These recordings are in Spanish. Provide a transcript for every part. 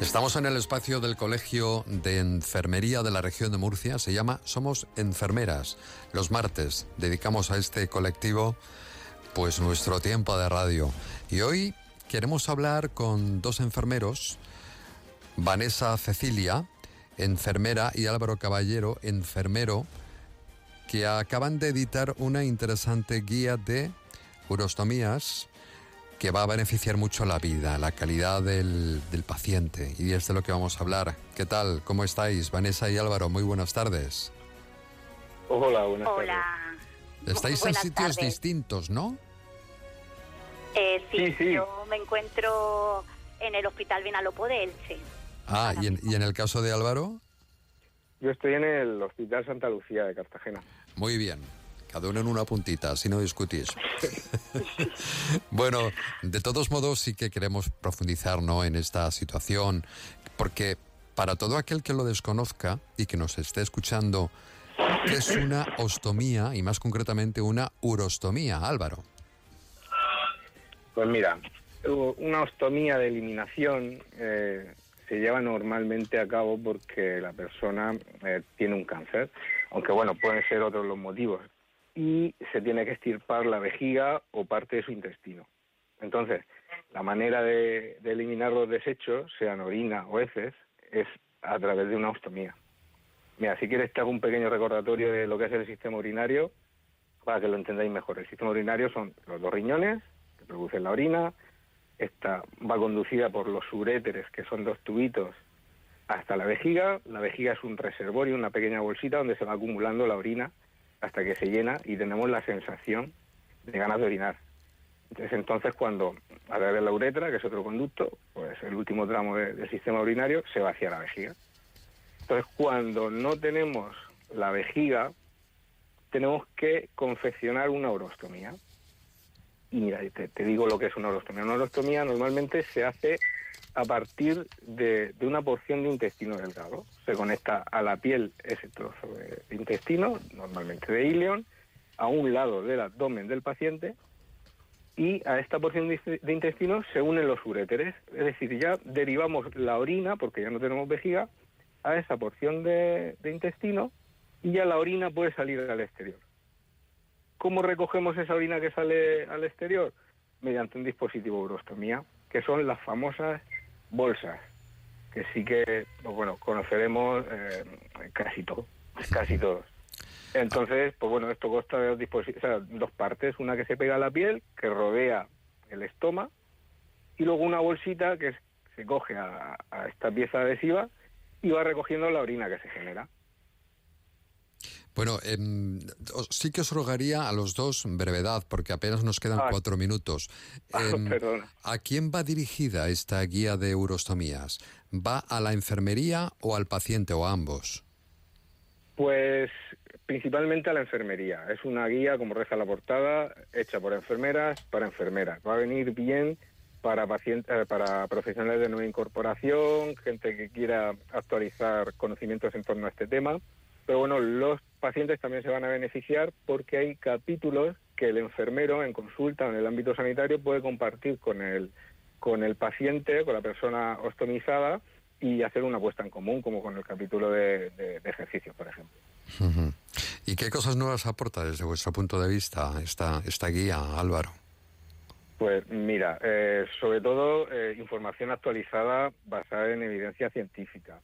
Estamos en el espacio del Colegio de Enfermería de la región de Murcia. Se llama Somos Enfermeras. Los martes dedicamos a este colectivo pues nuestro tiempo de radio. Y hoy queremos hablar con dos enfermeros, Vanessa Cecilia, enfermera, y Álvaro Caballero, enfermero, que acaban de editar una interesante guía de urostomías que va a beneficiar mucho la vida, la calidad del, paciente. Y es de lo que vamos a hablar. ¿Qué tal? ¿Cómo estáis? Vanessa y Álvaro, muy buenas tardes. Hola, buenas Hola. Estáis en sitios distintos, ¿no? Eh, sí, yo me encuentro en el Hospital Vinalopó de Elche. Ah, ¿y en, ¿y en el caso de Álvaro? Yo estoy en el Hospital Santa Lucía de Cartagena. Muy bien. Cada uno en una puntita, si no discutís. bueno, de todos modos sí que queremos profundizar ¿no? en esta situación, porque para todo aquel que lo desconozca y que nos esté escuchando, ¿qué es una ostomía y más concretamente una urostomía, Álvaro? Pues mira, una ostomía de eliminación eh, se lleva normalmente a cabo porque la persona eh, tiene un cáncer, aunque bueno, pueden ser otros los motivos y se tiene que estirpar la vejiga o parte de su intestino. Entonces, la manera de, eliminar los desechos, sean orina o heces, es a través de una ostomía. Mira, si quieres te un pequeño recordatorio de lo que es el sistema urinario para que lo entendáis mejor. El sistema urinario son los dos riñones que producen la orina, esta va conducida por los uréteres, que son dos tubitos, hasta la vejiga. La vejiga es un reservorio, una pequeña bolsita donde se va acumulando la orina hasta que se llena y tenemos la sensación de ganas de orinar. Entonces, entonces cuando a través de la uretra, que es otro conducto, pues el último tramo del sistema urinario, se vacía la vejiga. Entonces, cuando no tenemos la vejiga, tenemos que confeccionar una urostomía. Y mira, te, te digo lo que es una urostomía. Una urostomía normalmente se hace a partir de, una porción de intestino delgado. Se conecta a la piel ese trozo de intestino, normalmente de ileón, a un lado del abdomen del paciente y a esta porción de intestino se unen los uréteres. Es decir, ya derivamos la orina, porque ya no tenemos vejiga, a esa porción de, de intestino y ya la orina puede salir al exterior. ¿Cómo recogemos esa orina que sale al exterior? Mediante un dispositivo urostomía, que son las famosas bolsas, que sí que, pues bueno, conoceremos eh, casi todo, casi todos. Entonces, pues bueno, esto consta de dos, dos partes, una que se pega a la piel, que rodea el estómago, y luego una bolsita que se coge a esta pieza adhesiva y va recogiendo la orina que se genera. Bueno, em, sí que os rogaría a los dos brevedad, porque apenas nos quedan cuatro minutos. Em, ¿A quién va dirigida esta guía de urostomías? ¿Va a la enfermería o al paciente o a ambos? Pues principalmente a la enfermería. Es una guía, como reza la portada, hecha por enfermeras para enfermeras. Va a venir bien para pacientes, eh, para profesionales de nueva incorporación, gente que quiera actualizar conocimientos en torno a este tema. Pero bueno, los pacientes también se van a beneficiar porque hay capítulos que el enfermero en consulta en el ámbito sanitario puede compartir con el, con el paciente, con la persona ostomizada y hacer una apuesta en común, como con el capítulo de, de, ejercicio, por ejemplo. ¿Y qué cosas nuevas aporta desde vuestro punto de vista esta, esta guía, Álvaro? Pues mira, eh, sobre todo eh, información actualizada basada en evidencia científica.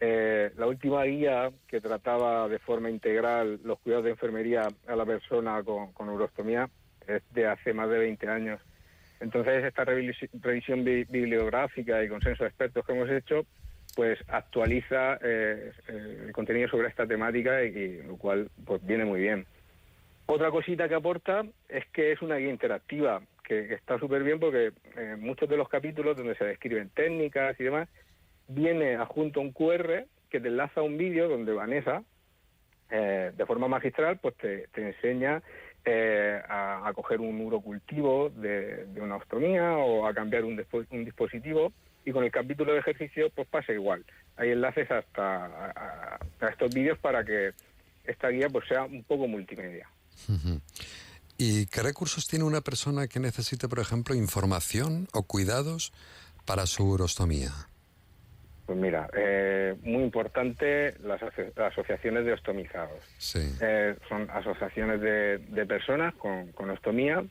Eh, la última guía que trataba de forma integral los cuidados de enfermería a la persona con, con urostomía es de hace más de 20 años. Entonces, esta revisión bibliográfica y consenso de expertos que hemos hecho, pues actualiza eh, eh, el contenido sobre esta temática y, lo cual pues viene muy bien. Otra cosita que aporta es que es una guía interactiva, que, está súper bien porque muchos de los capítulos donde se describen técnicas y demás, viene adjunto un QR que te enlaza a un vídeo donde Vanessa, eh, de forma magistral, pues te, enseña eh, a, coger un urocultivo de, una ostomía o a cambiar un, dispositivo y con el capítulo de ejercicio pues pasa igual. Hay enlaces hasta a, estos vídeos para que esta guía pues sea un poco multimedia. ¿Y qué recursos tiene una persona que necesite, por ejemplo, información o cuidados para su urostomía? Pues mira, eh, muy importante las, asociaciones de ostomizados. Sí. Eh, son asociaciones de, personas con, ostomía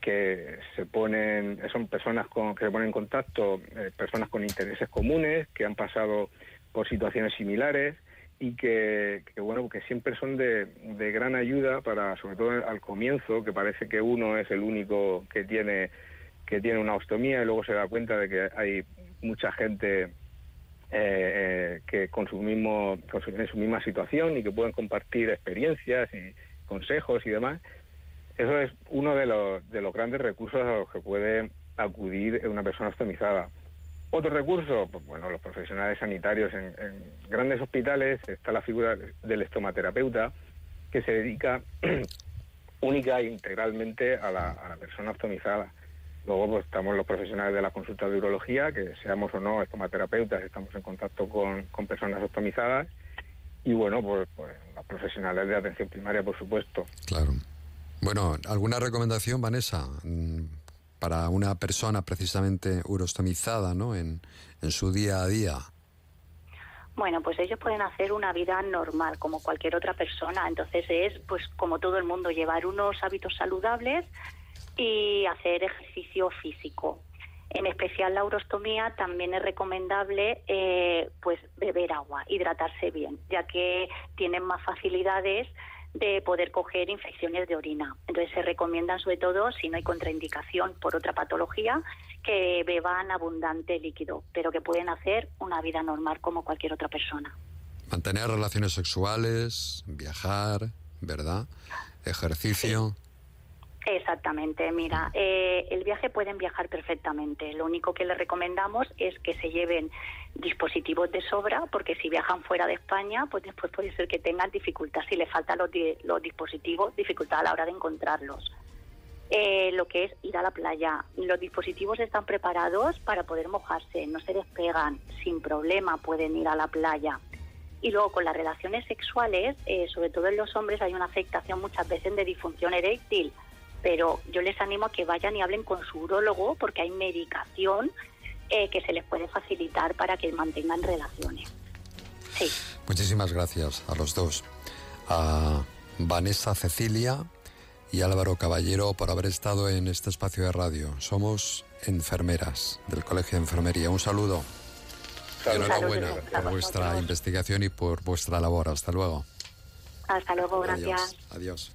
que se ponen, son personas con, que se ponen en contacto, eh, personas con intereses comunes, que han pasado por situaciones similares y que, bueno, que siempre son de, de, gran ayuda para, sobre todo al comienzo, que parece que uno es el único que tiene que tiene una ostomía y luego se da cuenta de que hay mucha gente eh, eh, que con su, mismo, con su, en su misma situación y que pueden compartir experiencias y consejos y demás. Eso es uno de los, de los grandes recursos a los que puede acudir una persona ostomizada. Otro recurso, pues bueno, los profesionales sanitarios en, grandes hospitales está la figura del estomaterapeuta que se dedica única e integralmente a la, a la persona ostomizada. Luego pues, estamos los profesionales de la consulta de urología, que seamos o no estomaterapeutas, estamos en contacto con, personas optimizadas. Y bueno, pues, pues, los profesionales de atención primaria, por supuesto. Claro. Bueno, ¿alguna recomendación, Vanessa, mm, para una persona precisamente urostomizada ¿no? en, en su día a día? Bueno, pues ellos pueden hacer una vida normal como cualquier otra persona. Entonces es, pues como todo el mundo, llevar unos hábitos saludables y hacer ejercicio físico. En especial la urostomía también es recomendable eh, pues beber agua, hidratarse bien, ya que tienen más facilidades de poder coger infecciones de orina. Entonces se recomiendan sobre todo si no hay contraindicación por otra patología que beban abundante líquido, pero que pueden hacer una vida normal como cualquier otra persona. Mantener relaciones sexuales, viajar, ¿verdad? Ejercicio. Exactamente, mira, eh, el viaje pueden viajar perfectamente. Lo único que les recomendamos es que se lleven dispositivos de sobra, porque si viajan fuera de España, pues después puede ser que tengan dificultad, si les faltan los, los dispositivos, dificultad a la hora de encontrarlos. Eh, lo que es ir a la playa. Los dispositivos están preparados para poder mojarse, no se despegan, sin problema pueden ir a la playa. Y luego con las relaciones sexuales, eh, sobre todo en los hombres, hay una afectación muchas veces de disfunción eréctil pero yo les animo a que vayan y hablen con su urólogo porque hay medicación eh, que se les puede facilitar para que mantengan relaciones. Sí. Muchísimas gracias a los dos. A Vanessa Cecilia y Álvaro Caballero por haber estado en este espacio de radio. Somos enfermeras del Colegio de Enfermería. Un saludo. Enhorabuena por vuestra investigación y por vuestra labor. Hasta luego. Hasta luego, gracias. Adiós.